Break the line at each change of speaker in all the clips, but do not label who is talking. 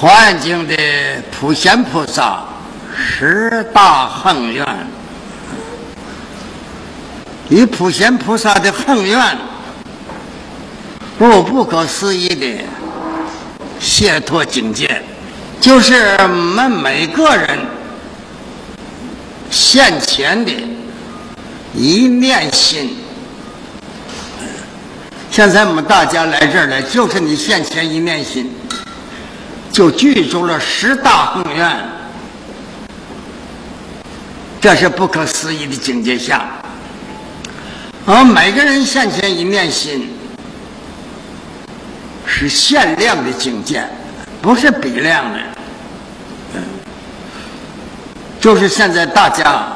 环境的普贤菩萨十大恒愿，与普贤菩萨的恒愿，不不可思议的解脱境界，就是我们每个人现前的一念心。现在我们大家来这儿来，就是你现前一念心。就具足了十大宏愿，这是不可思议的境界下。而每个人现前一念心，是限量的境界，不是比量的。就是现在大家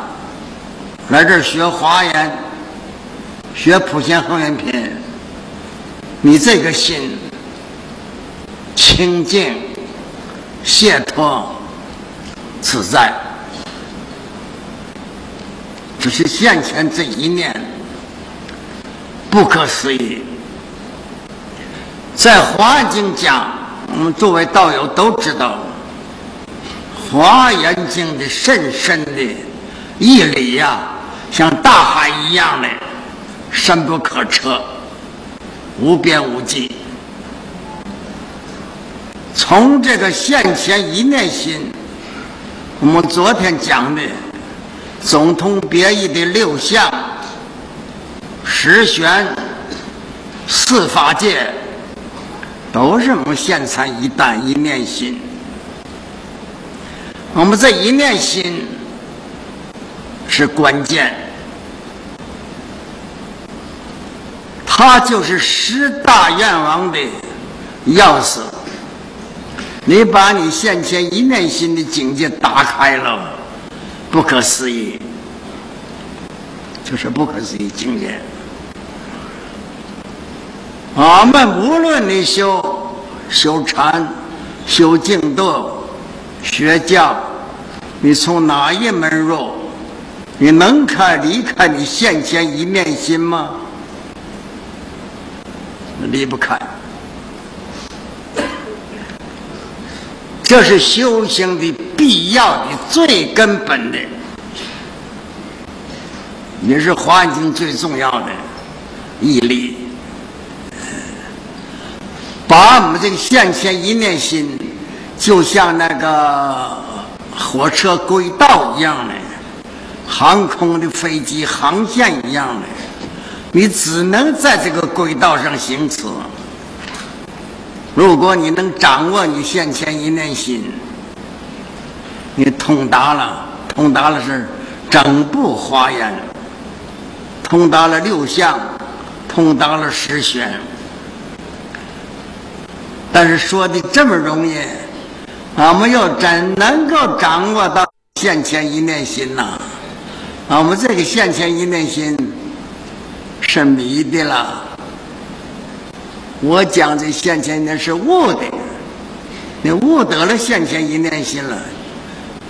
来这儿学华严，学普贤恒愿品，你这个心清净。解脱自在，只是现前这一念不可思议。在《华经》讲，我们作为道友都知道，《华严经》的深深的义理呀，像大海一样的深不可测，无边无际。从这个现前一念心，我们昨天讲的总统别义的六相、十玄、四法界，都是我们现前一旦一念心。我们这一念心是关键，它就是十大愿望的钥匙。你把你现前一念心的境界打开了，不可思议，就是不可思议境界。我们无论你修修禅、修净土、学教，你从哪一门入，你能开离开你现前一念心吗？离不开。这是修行的必要的、最根本的，也是环境最重要的毅力。把我们这个现前一念心，就像那个火车轨道一样的，航空的飞机航线一样的，你只能在这个轨道上行驶。如果你能掌握你现前一念心，你通达了，通达了是整部华严，通达了六相，通达了十玄。但是说的这么容易，俺们又怎能够掌握到现前一念心呢？俺们这个现前一念心是迷的了。我讲这现前一念是悟的，你悟得了现前一念心了，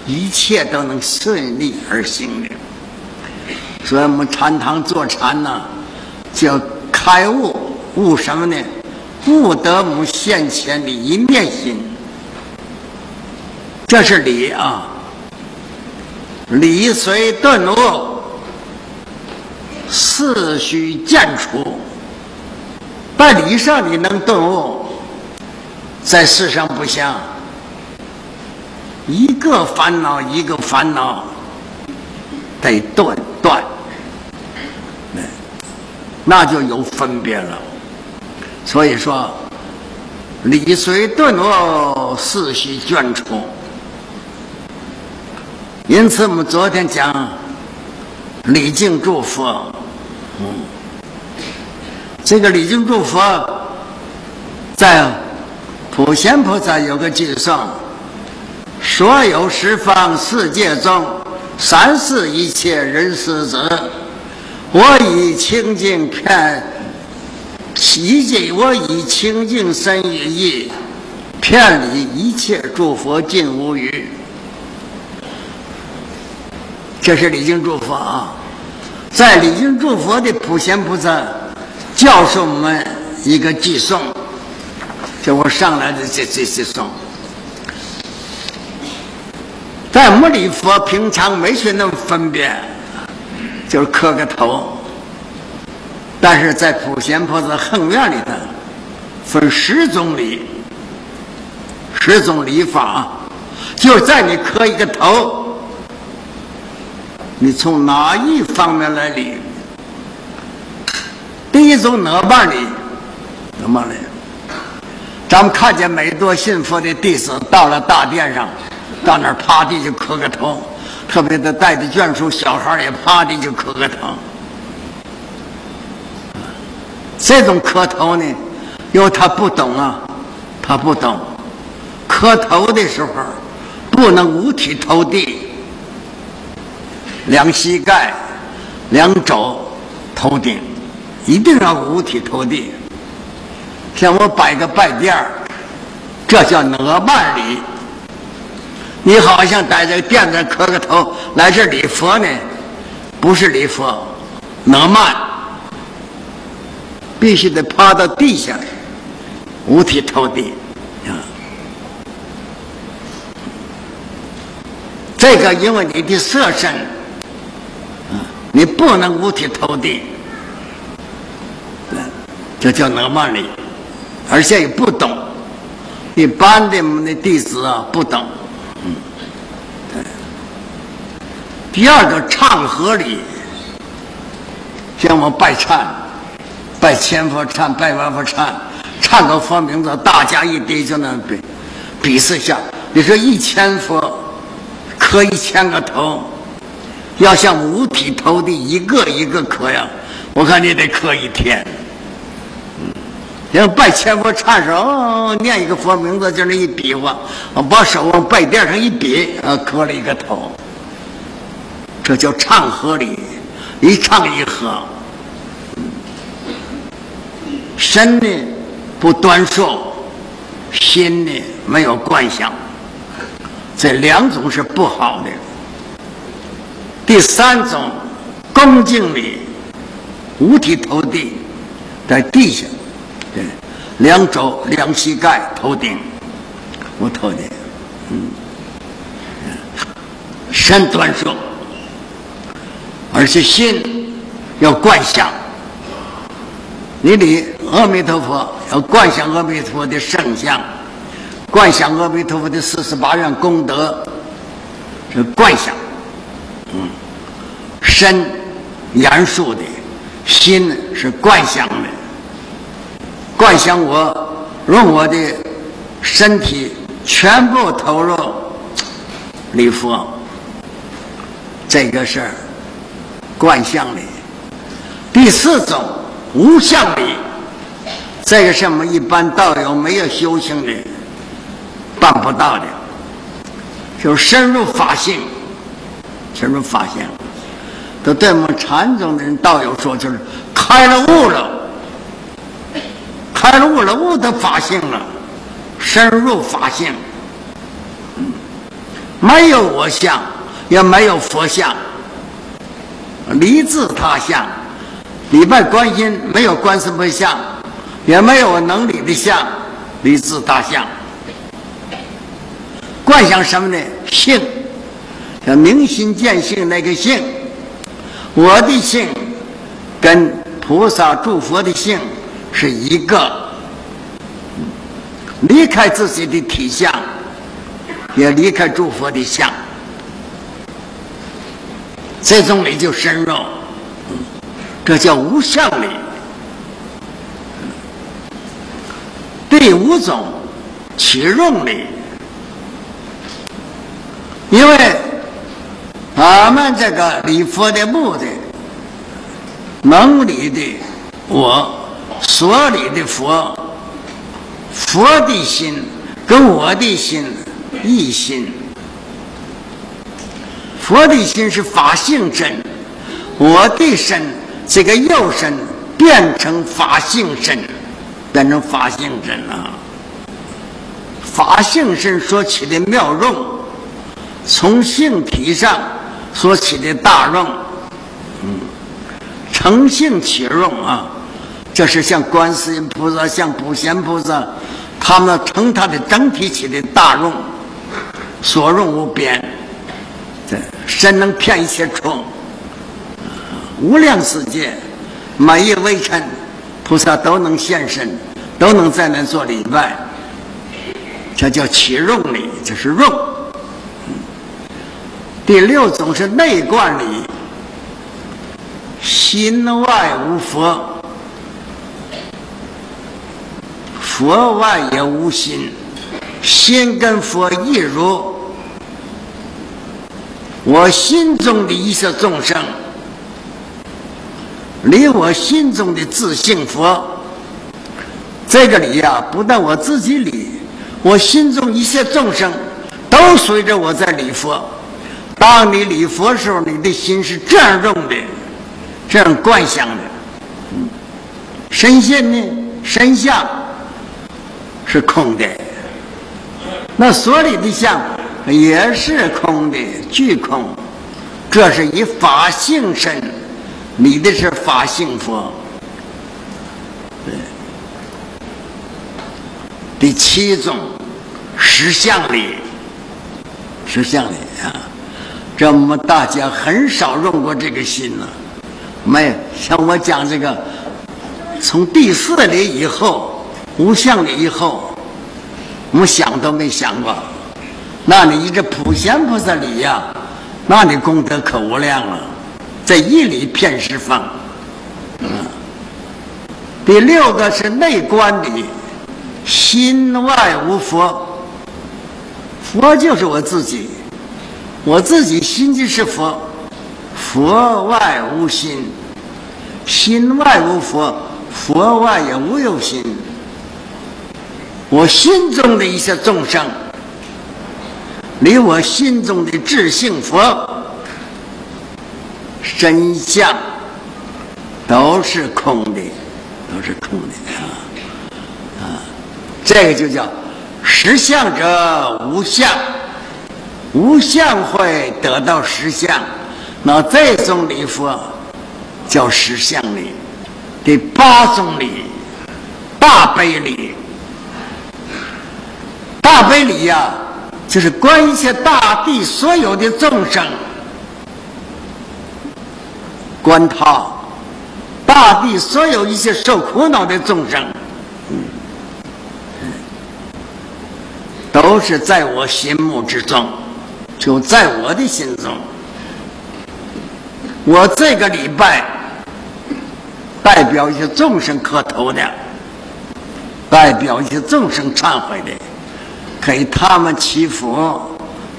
一切都能顺利而行的。所以我们禅堂坐禅呢，叫开悟，悟什么呢？悟得我们现前的一念心，这是理啊。理随顿悟，思须见出。在理上你能顿悟，在世上不行。一个烦恼一个烦恼得断断，那就有分别了。所以说，理随顿悟，思须卷出。因此，我们昨天讲礼敬祝福，嗯。这个礼敬祝福，在普贤菩萨有个偈颂：所有十方世界中，三世一切人世子，我以清净片，洗净我以清净身语意，片礼一切诸佛尽无余。这是礼敬祝福啊，在礼敬祝福的普贤菩萨。教授我们一个寄送，就我上来的这这这送，咱没礼佛，平常没去能分辨，就是磕个头。但是在普贤菩萨横院里头，分十种礼，十种礼法，就在你磕一个头，你从哪一方面来礼？第一种哪办礼？怎么呢？咱们看见每多信佛的弟子到了大殿上，到那儿趴地就磕个头，特别的带着眷属小孩也趴地就磕个头。这种磕头呢，因为他不懂啊，他不懂。磕头的时候不能五体投地，两膝盖、两肘头顶，一定要五体投地。像我摆个拜垫儿，这叫哪曼礼。你好像在这个垫子磕个头，来这礼佛呢，不是礼佛，哪曼必须得趴到地下，五体投地啊。这个因为你的色身，啊，你不能五体投地，这叫哪曼礼。而且也不懂，一般的那弟子啊不懂。嗯，第二个唱和礼，像我们拜忏、拜千佛忏、拜万佛忏，唱个佛名字，大家一堆就那比比试下。你说一千佛磕一千个头，要像五体投地一个一个磕呀，我看你得磕一天。要拜千佛忏时，哦，念一个佛名字，就那一比划，把手往拜垫上一比，啊，磕了一个头，这叫唱和礼，一唱一和。身呢不端肃，心呢没有观想，这两种是不好的。第三种恭敬礼，五体投地，在地下。两肘、两膝盖、头顶，我头顶，嗯，身端正，而且心要观想。你的阿弥陀佛要观想阿弥陀佛的圣像，观想阿弥陀佛的四十八愿功德，是观想。嗯，身严肃的，心是观想。观想我用我的身体全部投入礼佛，这个是观想礼。第四种无相礼，这个是我们一般道友没有修行的办不到的，就深入法性，深入法性。都对我们禅宗的人道友说，就是开了悟了。开悟了，悟的法性了，深入法性，没有我相，也没有佛相，离自他相。礼拜观音没有观世音像，也没有能力的相，离自他相。观想什么呢？性，叫明心见性那个性，我的性跟菩萨诸佛的性。是一个离开自己的体相，也离开诸佛的相，这种礼就深入，这叫无相礼。第五种起用礼，因为俺们这个礼佛的目的，能礼的我。所里的佛，佛的心跟我的心一心。佛的心是法性身，我的身这个肉身变成法性身，变成法性身了。法性身所起的妙用，从性体上所起的大用，嗯，成性起用啊。这是像观世音菩萨、像普贤菩萨，他们称他的整体起的大用，所用无边。这神能骗一切虫，无量世界每一微尘，菩萨都能现身，都能在那做礼拜。这叫起用礼，这是用。第六种是内观礼，心外无佛，佛外也无心，心跟佛一如。我心中的一切众生，离我心中的自性佛，这个理呀，不但我自己理，我心中一切众生都随着我在礼佛。当你礼佛时候，你的心是这样用的，这样观想的。神仙呢，神像是空的，那所里的像。也是空的，具空。这是以法性身，你的是法性佛。第七种，实相理，实相理啊，这我们大家很少用过这个心呢。没像我讲这个，从第四理以后，无相理以后，我想都没想过。那你一个普贤菩萨里呀，那你功德可无量了，这一里骗十方。嗯，第六个是内观里，心外无佛，佛就是我自己，我自己心就是佛，佛外无心，心外无佛，佛外也无有心，我心中的一些众生。离我心中的智性佛身相都是空的，都是空的啊啊！这个就叫实相者无相，无相会得到实相。那这种礼佛叫实相礼。第八种礼，大悲礼，大悲礼呀。就是观一切大地所有的众生，观他大地所有一些受苦恼的众生，都是在我心目之中，就在我的心中。我这个礼拜代表一些众生磕头的，代表一些众生忏悔的。给他们祈福，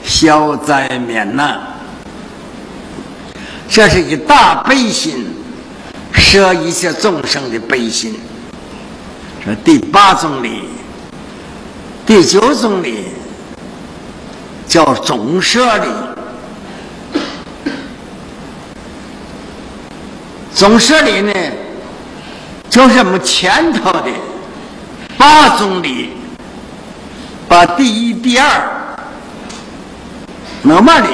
消灾免难。这是一大悲心，舍一切众生的悲心。这第八种礼，第九种礼叫总舍礼。总舍礼呢，就是我们前头的八种礼。把第一、第二那么的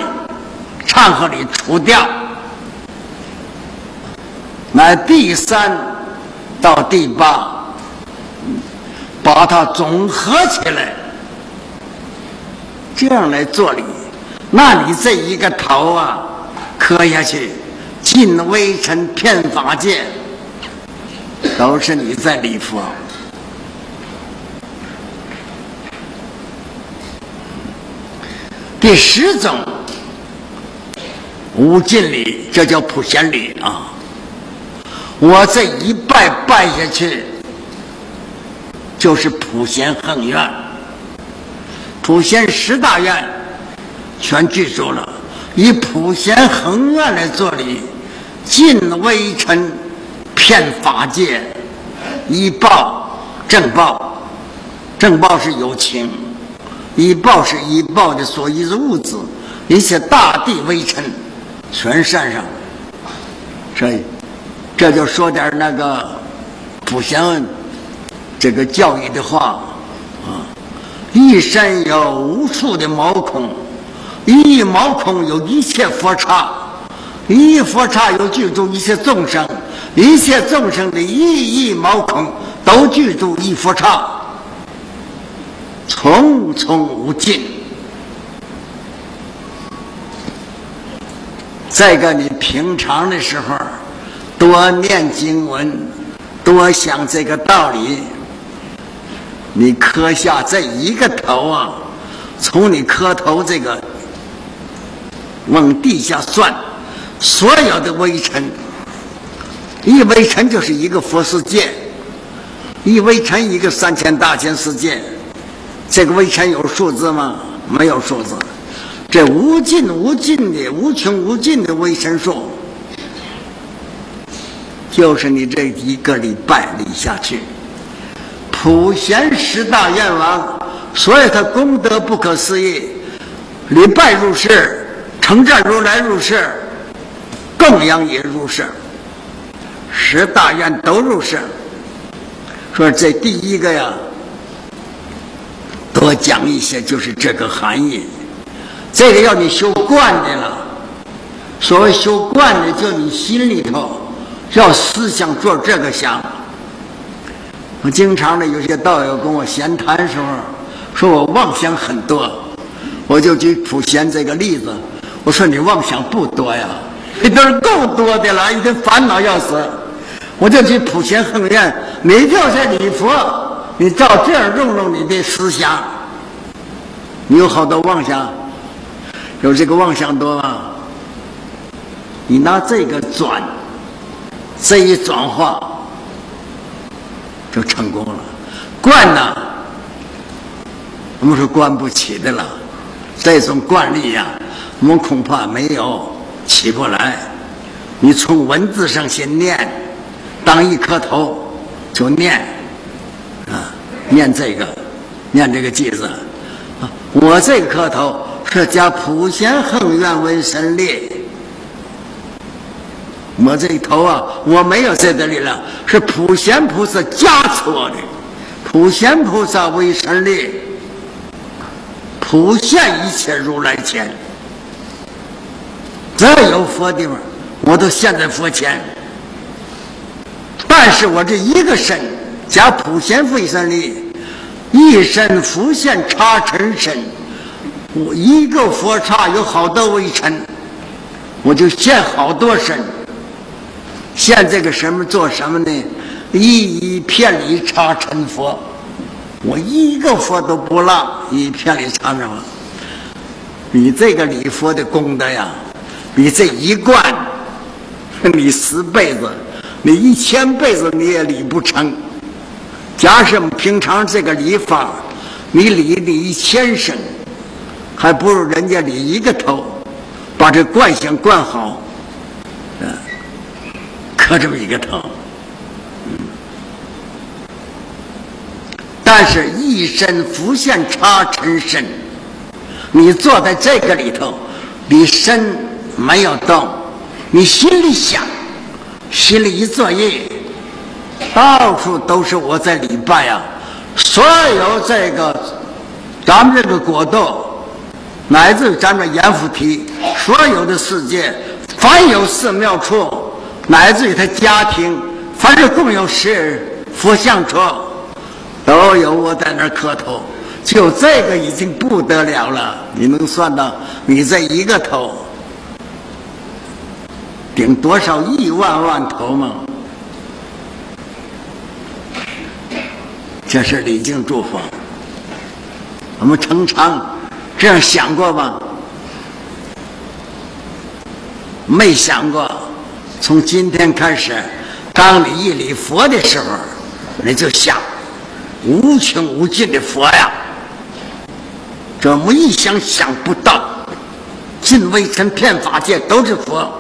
唱和里除掉，那第三到第八把它总合起来，这样来做礼，那你这一个头啊磕下去，进微尘骗法界，都是你在礼佛。第十种无尽礼，这叫普贤礼啊！我这一拜拜下去，就是普贤恒愿，普贤十大愿全记住了，以普贤恒愿来做礼，尽微尘，遍法界，以报正报，正报是有情。以报是以报的所依之物质，一切大地微尘，全山上。所以，这就说点那个不祥这个教育的话啊。一山有无数的毛孔，一毛孔有一切佛刹，一佛刹有具足一切众生，一切众生的一亿毛孔都具足一佛刹。重重无尽，再个，你平常的时候多念经文，多想这个道理。你磕下这一个头啊，从你磕头这个往地下算，所有的微尘，一微尘就是一个佛世界，一微尘一个三千大千世界。这个微尘有数字吗？没有数字。这无尽无尽的、无穷无尽的微尘数，就是你这一个礼拜立下去。普贤十大愿王，所以他功德不可思议。礼拜入世，称赞如来入世，供养也入世，十大愿都入世。说这第一个呀。多讲一些，就是这个含义。这个要你修惯的了。所谓修惯的，就你心里头要思想做这个想。我经常的有些道友跟我闲谈时候，说我妄想很多，我就举普贤这个例子。我说你妄想不多呀，你都是够多的了，一天烦恼要死。我就举普贤恒愿，你就是礼佛。你照这样用用你的思想，你有好多妄想，有这个妄想多吗？你拿这个转，这一转化就成功了。惯呢，我们是惯不起的了。这种惯例呀，我们恐怕没有起不来。你从文字上先念，当一磕头就念。啊念这个，念这个偈子。我这个磕头是加普贤恒愿为神力。我这头啊，我没有在这里了，是普贤菩萨加持我的。普贤菩萨为神力，普现一切如来前。只要有佛地方，我都现在佛前。但是我这一个身。加普贤为神力，一身浮现茶尘身。我一个佛刹有好多微尘，我就现好多身。现这个什么做什么呢？一一片里茶尘佛，我一个佛都不落，一片里茶尘佛。你这个礼佛的功德呀，比这一贯，你十辈子，你一千辈子你也理不成。加上平常这个礼法，你理你一千声，还不如人家理一个头，把这惯性惯好，嗯，磕这么一个头，但是一身浮现差尘身，你坐在这个里头，你身没有动，你心里想，心里一作业。到处都是我在礼拜啊！所有这个咱们这个国度，乃至咱们阎浮提，所有的世界，凡有寺庙处，乃至于他家庭，凡是供有是佛像处，都有我在那儿磕头。就这个已经不得了了，你能算到你这一个头顶多少亿万万头吗？这是礼敬祝福，我们常常这样想过吗？没想过。从今天开始，当你一礼佛的时候，你就想无穷无尽的佛呀，这么一想想不到，尽微尘遍法界都是佛，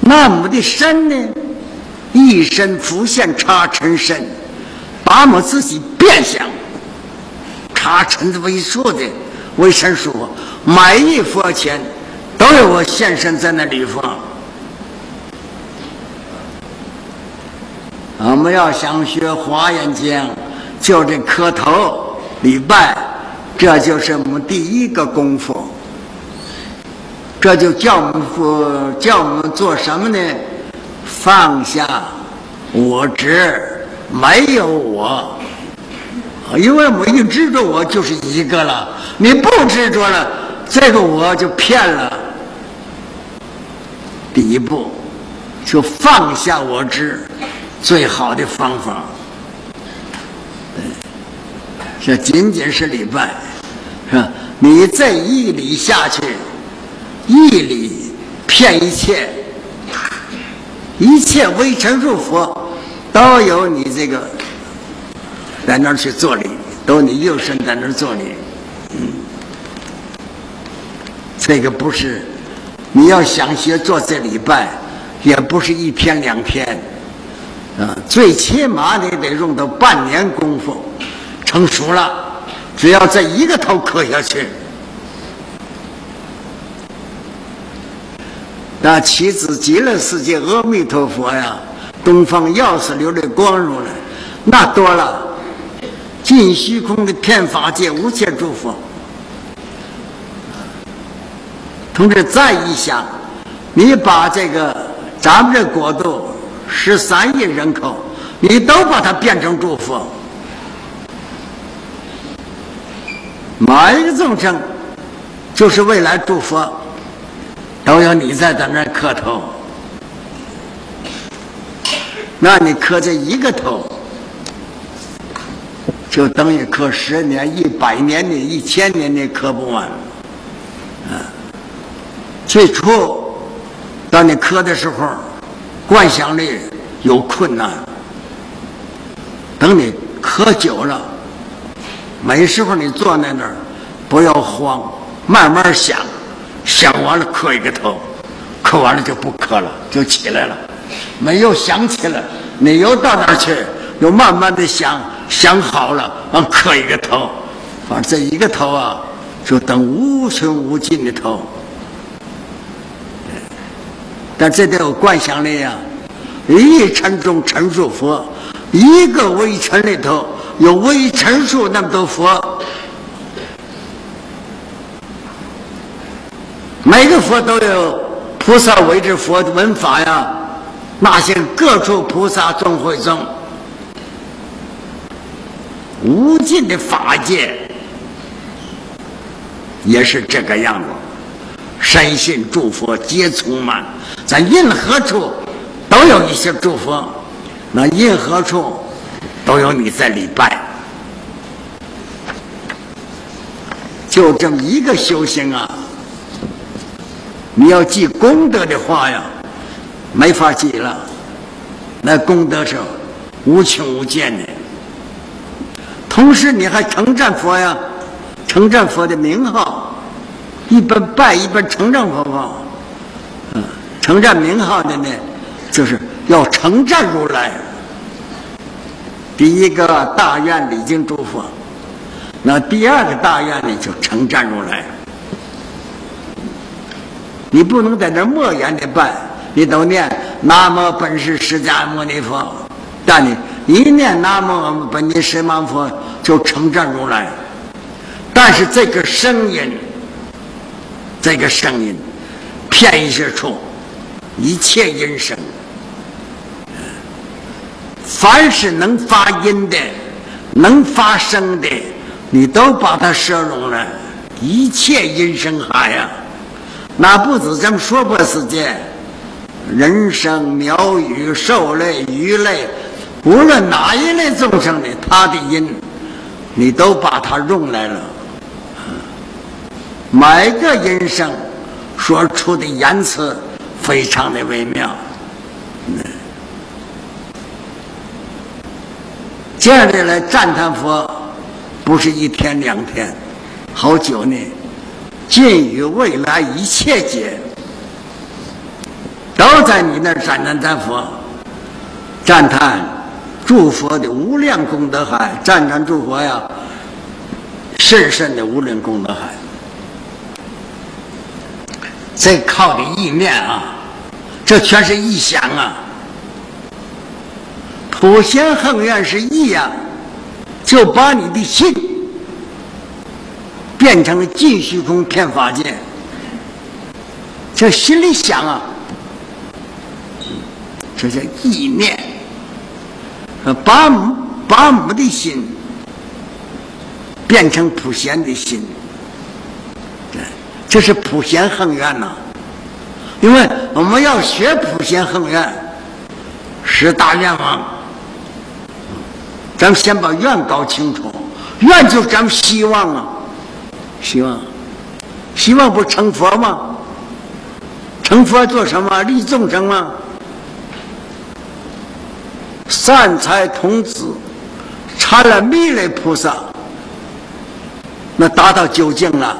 那么的深呢？一身浮现茶尘身，把我自己变相茶尘为数的为神说，每一佛前都有我现身在那里方。我们要想学华严经，就这磕头礼拜，这就是我们第一个功夫。这就叫我们做叫我们做什么呢？放下我执，没有我，因为我一执着我就是一个了。你不执着了，这个我就骗了。第一步，就放下我执，最好的方法。这仅仅是礼拜，是吧？你这一礼下去，一礼骗一切，一切微尘入佛，都有你这个在那儿去做礼，都你右身在那儿做礼。嗯，这个不是你要想学做这礼拜，也不是一天两天，啊，最起码你得用到半年功夫。成熟了，只要这一个头磕下去，那妻子极乐世界阿弥陀佛呀，东方药师流的光荣了，那多了，尽虚空的天法界无界诸佛。同志再一想，你把这个咱们这国度十三亿人口，你都把它变成诸佛。每一个众生，就是未来诸佛，都有你在在那磕头。那你磕这一个头，就等于磕十年、一百年的、一千年的磕不完。啊，最初当你磕的时候，观想力有困难。等你磕久了。没时候你坐在那儿，不要慌，慢慢想，想完了磕一个头，磕完了就不磕了，就起来了。没有想起来，你又到那儿去，又慢慢的想，想好了，完磕一个头，反正这一个头啊，就等无穷无尽的头。但这得有观想力呀，一尘中成数佛，一个微尘里头。有微尘数那么多佛，每个佛都有菩萨为之佛的文法呀。那些各处菩萨众会中，无尽的法界也是这个样子。深信诸佛皆充满，在任何处都有一些诸佛，那任何处。都有你在礼拜，就这么一个修行啊！你要记功德的话呀，没法记了。那功德是无穷无尽的。同时，你还称赞佛呀，称赞佛的名号，一边拜一边称赞佛号。嗯，称赞名号的呢，就是要称赞如来。第一个大愿礼敬诸佛，那第二个大愿呢就称赞如来。你不能在那默言的拜，你都念南无本师释迦牟尼佛，但你一念南无本师释迦佛就成正如来。但是这个声音，这个声音，偏一些处，一切音声。凡是能发音的、能发声的，你都把它摄入了。一切音声海呀，那不止咱们说破世界，人声、鸟语、兽类、鱼类，无论哪一类众生的，他的音，你都把它用来了。每个音声说出的言辞，非常的微妙。这样的来赞叹佛，不是一天两天，好久呢。尽于未来一切劫，都在你那儿赞叹赞佛，赞叹诸佛的无量功德海，赞叹诸佛呀，甚深的无量功德海。这靠的意念啊，这全是意想啊。普贤恒愿是意呀，就把你的心变成了尽虚空遍法界。这心里想啊，这叫意念。把把我们的心变成普贤的心，这是普贤恒愿呐。因为我们要学普贤恒愿，十大愿望，咱们先把愿搞清楚。愿就咱们希望啊，希望，希望不成佛吗？成佛做什么？利众生吗？善财童子参了弥勒菩萨，那达到究竟了。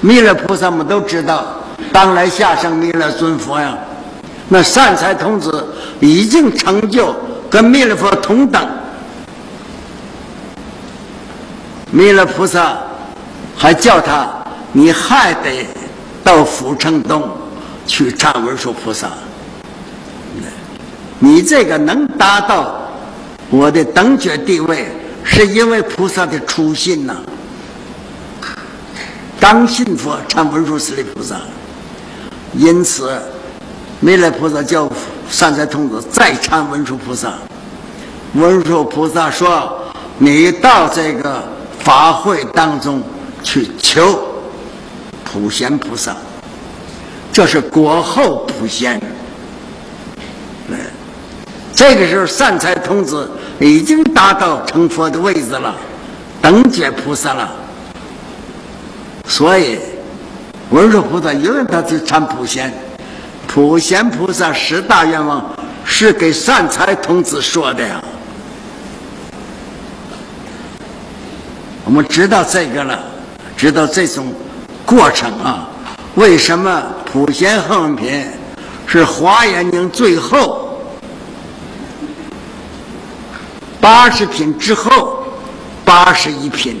弥勒菩萨们都知道，当来下生弥勒尊佛呀。那善财童子已经成就跟弥勒佛同等。弥勒菩萨还叫他，你还得到阜成东去唱文殊菩萨。你这个能达到我的等觉地位，是因为菩萨的初心呐。刚信佛唱文殊师利菩萨，因此弥勒菩萨叫善财童子再唱文殊菩萨。文殊菩萨说：“你到这个。”法会当中去求普贤菩萨，这是果后普贤。这个时候善财童子已经达到成佛的位置了，等觉菩萨了。所以文殊菩萨因为他去参普贤，普贤菩萨十大愿望是给善财童子说的呀。我们知道这个了，知道这种过程啊。为什么普贤横品是华严经最后八十品之后八十一品？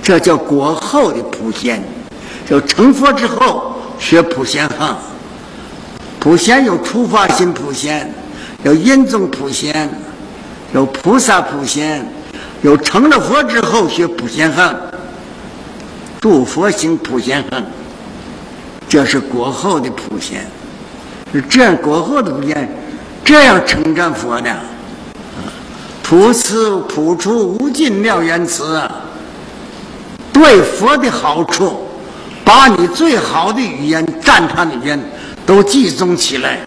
这叫果后的普贤，就成佛之后学普贤行。普贤有初发心普贤，有因宗普贤，有菩萨普贤。有成了佛之后学普贤行，度佛行普贤行，这是国后的普贤，是这样国后的普贤，这样称赞佛的。普慈普出无尽妙言辞，对佛的好处，把你最好的语言赞叹的语言都集中起来，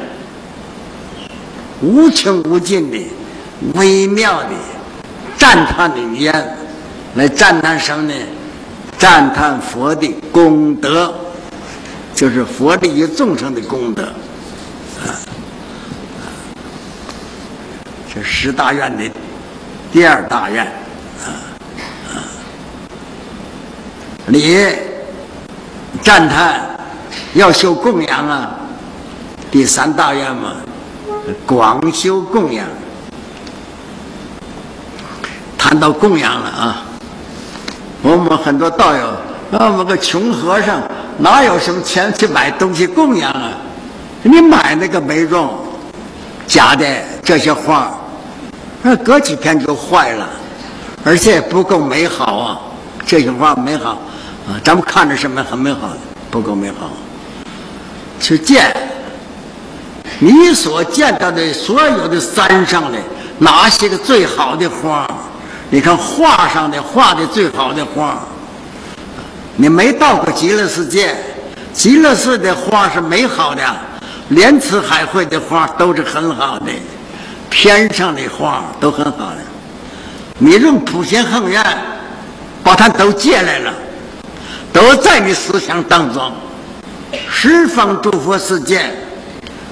无穷无尽的微妙的。赞叹的语言，来赞叹什么呢？赞叹佛的功德，就是佛的一众生的功德。啊，这十大愿的第二大愿，啊啊，你赞叹要修供养啊，第三大愿嘛，广修供养。谈到供养了啊，我们很多道友，那么个穷和尚哪有什么钱去买东西供养啊？你买那个没用，假的这些花，那隔几天就坏了，而且不够美好啊。这些花美好啊，咱们看着什么很美好，不够美好。去见你所见到的所有的山上的哪些个最好的花？你看画上的画的最好的花，你没到过极乐世界，极乐世界的花是美好的，莲池海会的花都是很好的，天上的花都很好的。你用普贤恒愿把它都借来了，都在你思想当中，十方诸佛世界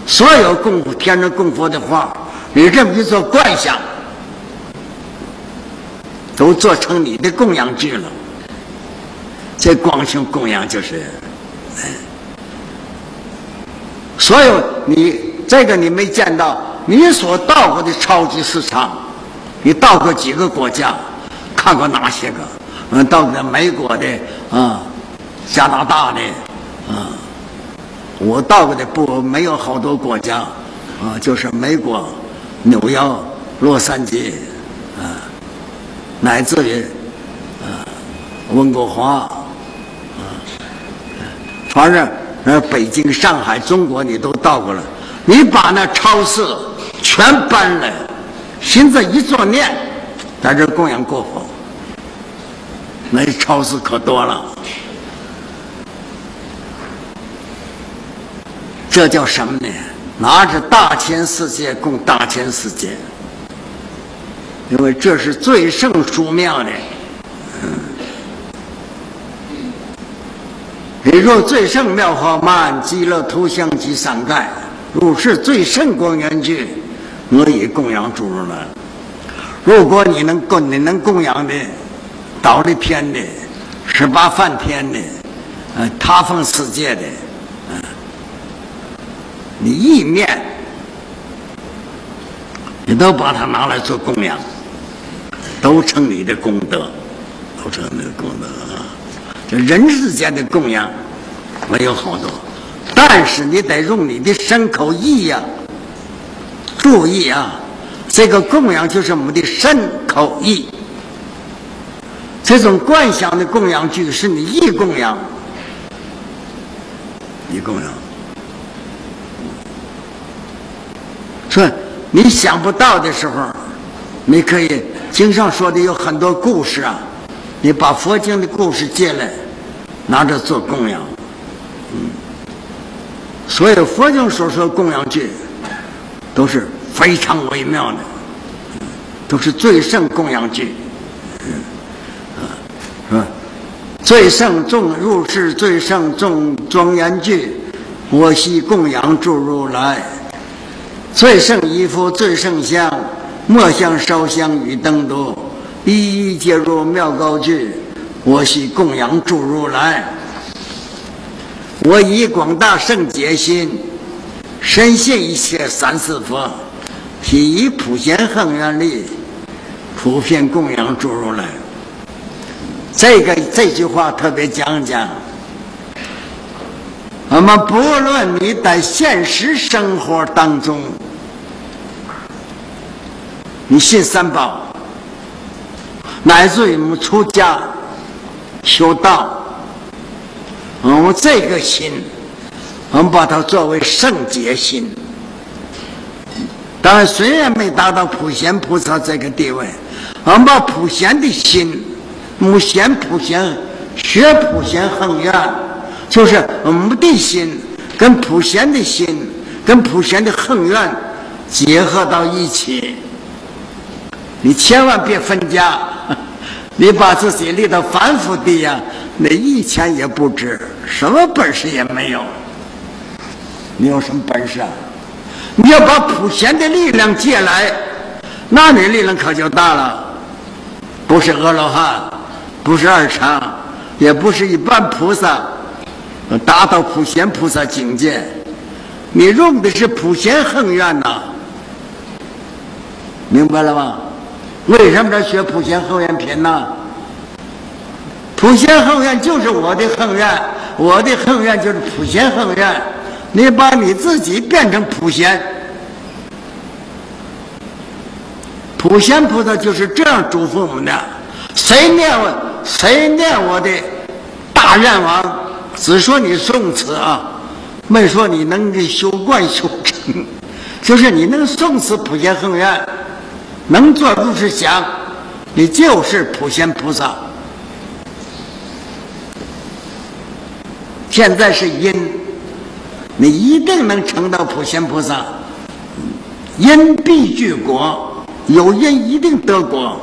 所有供天人供佛的花，你这么一做观想。都做成你的供养制了，这光行供养就是，所有你这个你没见到，你所到过的超级市场，你到过几个国家，看过哪些个？嗯，到过美国的啊，加拿大的啊，我到过的不没有好多国家啊，就是美国纽约、洛杉矶。乃至于，啊，温哥华，啊，反正呃，北京、上海、中国你都到过了。你把那超市全搬来，现在一做念，在这供养过佛，那超市可多了。这叫什么呢？拿着大千世界供大千世界，因为这是最胜殊妙的。嗯你若最胜妙法曼，极乐图像及三盖，如是最胜光缘具，我以供养诸如来。如果你能供，你能供养的，倒立天的，十八梵天的，呃，他方世界的，嗯，你意面，你都把它拿来做供养，都成你的功德，都成你的功德啊。这人世间的供养没有好多，但是你得用你的身口意呀，注意啊，这个供养就是我们的身口意。这种观想的供养具是你意供养，意供养。说你想不到的时候，你可以经上说的有很多故事啊。你把佛经的故事借来，拿着做供养，嗯，所有佛经所说供养具，都是非常微妙的，都是最胜供养具，嗯，啊，是吧？最胜众入世，最胜众庄严具，我悉供养诸如来。最胜衣服，最胜香，莫香烧香与灯烛。一一皆入妙高句，我悉供养诸如来。我以广大圣洁心，深信一切三世佛，体以普贤恒愿力，普遍供养诸如来。这个这句话特别讲讲，我们不论你在现实生活当中，你信三宝。乃至于我们出家修道，我们这个心，我们把它作为圣洁心。当然，虽然没达到普贤菩萨这个地位，我们把普贤的心，目贤普贤学普贤恒愿，就是我们的心跟普贤的心跟普贤的恒愿结合到一起。你千万别分家，你把自己立到凡夫地呀，那一钱也不值，什么本事也没有。你有什么本事啊？你要把普贤的力量借来，那你力量可就大了。不是阿罗汉，不是二禅，也不是一般菩萨，达到普贤菩萨境界。你用的是普贤恒愿呐，明白了吗？为什么这学普贤恒愿品呢？普贤恒愿就是我的恒愿，我的恒愿就是普贤恒愿。你把你自己变成普贤，普贤菩萨就是这样嘱咐我们的：谁念我，谁念我的大愿王，只说你诵词啊，没说你能给修观修成，就是你能诵词普贤恒愿。能做如是想，你就是普贤菩萨。现在是因，你一定能成到普贤菩萨。因必具果，有因一定得果。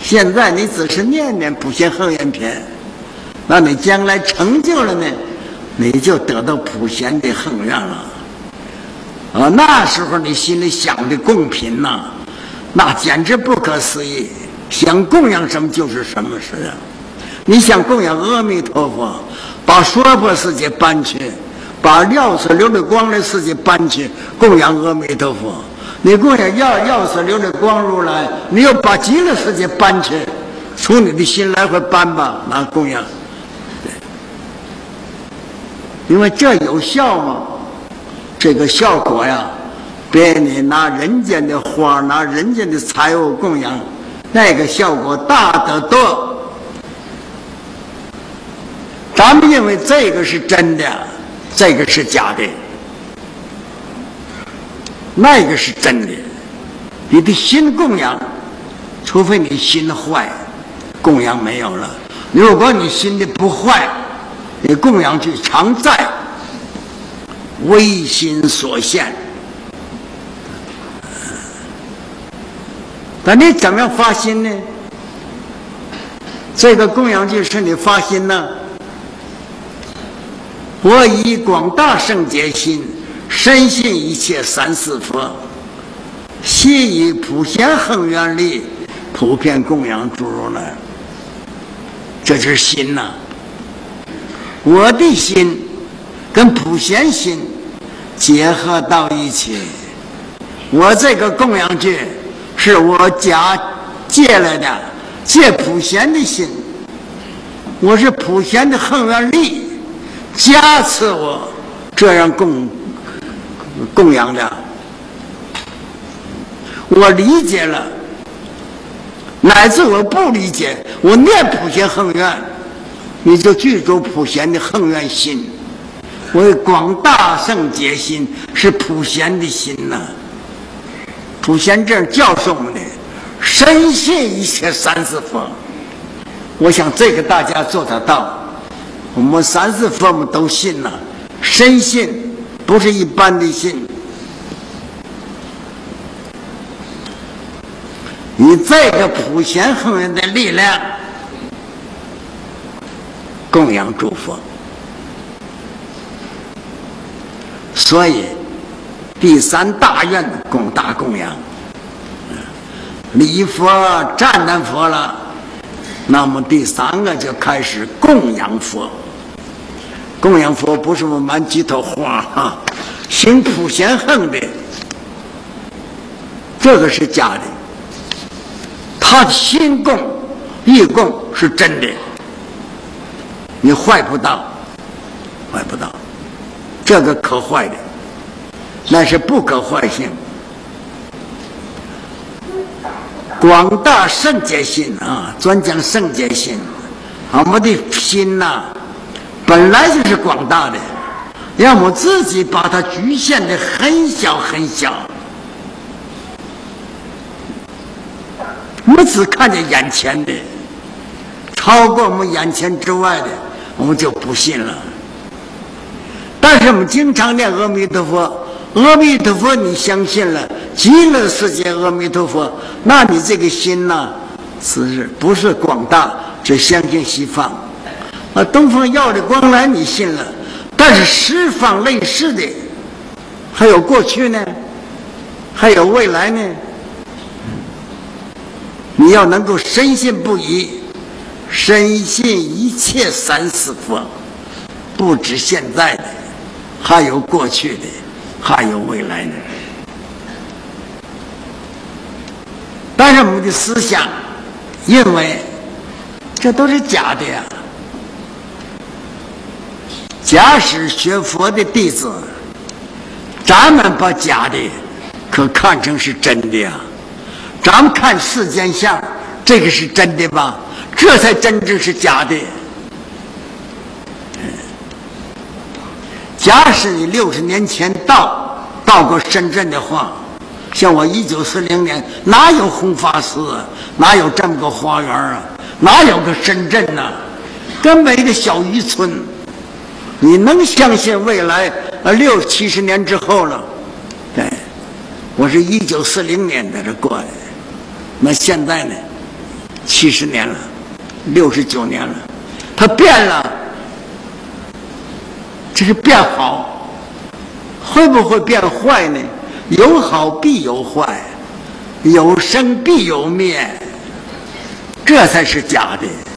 现在你只是念念普贤恒愿品，那你将来成就了呢，你就得到普贤的恒愿了。啊，那时候你心里想的供品呐。那简直不可思议！想供养什么就是什么事啊！你想供养阿弥陀佛，把娑婆世界搬去，把耀色流的光的世界搬去，供养阿弥陀佛。你供养耀耀色流的光如来，你要把极乐世界搬去，从你的心来回搬吧，那供养。因为这有效吗？这个效果呀。别你拿人间的花，拿人间的财物供养，那个效果大得多。咱们认为这个是真的，这个是假的，那个是真的。你的心供养，除非你心坏，供养没有了。如果你心的不坏，你供养就常在。微心所现。那你怎么样发心呢？这个供养就是你发心呢。我以广大圣洁心，深信一切三世佛，悉以普贤恒愿力，普遍供养诸如来。这就是心呐。我的心跟普贤心结合到一起，我这个供养具。是我家借来的，借普贤的心，我是普贤的恒愿力加持我这样供供养的。我理解了，乃至我不理解，我念普贤恒愿，你就具足普贤的恒愿心。我广大圣洁心是普贤的心呐。普贤这教授们的，深信一切三世佛。我想这个大家做得到。我们三世佛们都信了，深信不是一般的信。以这个普贤恒愿的力量供养诸佛，所以。第三大愿供大供养，礼佛、赞叹佛了，那么第三个就开始供养佛。供养佛不是我满几头花哈，行普贤恒的，这个是假的。他心供、意供是真的，你坏不到，坏不到，这个可坏的。那是不可坏性，广大圣洁心啊，专讲圣洁心。我们的心呐，本来就是广大的，要么自己把它局限的很小很小，我们只看见眼前的，超过我们眼前之外的，我们就不信了。但是我们经常念阿弥陀佛。阿弥陀佛，你相信了极乐世界阿弥陀佛，那你这个心呢，是不是广大？就相信西方。啊，东方耀的光来你信了，但是十方类似的，还有过去呢，还有未来呢。你要能够深信不疑，深信一切三世佛，不止现在的，还有过去的。还有未来呢，但是我们的思想认为这都是假的呀。假使学佛的弟子，咱们把假的可看成是真的呀。咱们看世间相，这个是真的吧？这才真正是假的。假使你六十年前到到过深圳的话，像我一九四零年哪有红法寺啊？哪有这么个花园啊？哪有个深圳呢？根本一个小渔村。你能相信未来呃六七十年之后了？对，我是一九四零年在这过的，那现在呢？七十年了，六十九年了，它变了。这是变好，会不会变坏呢？有好必有坏，有生必有灭，这才是假的。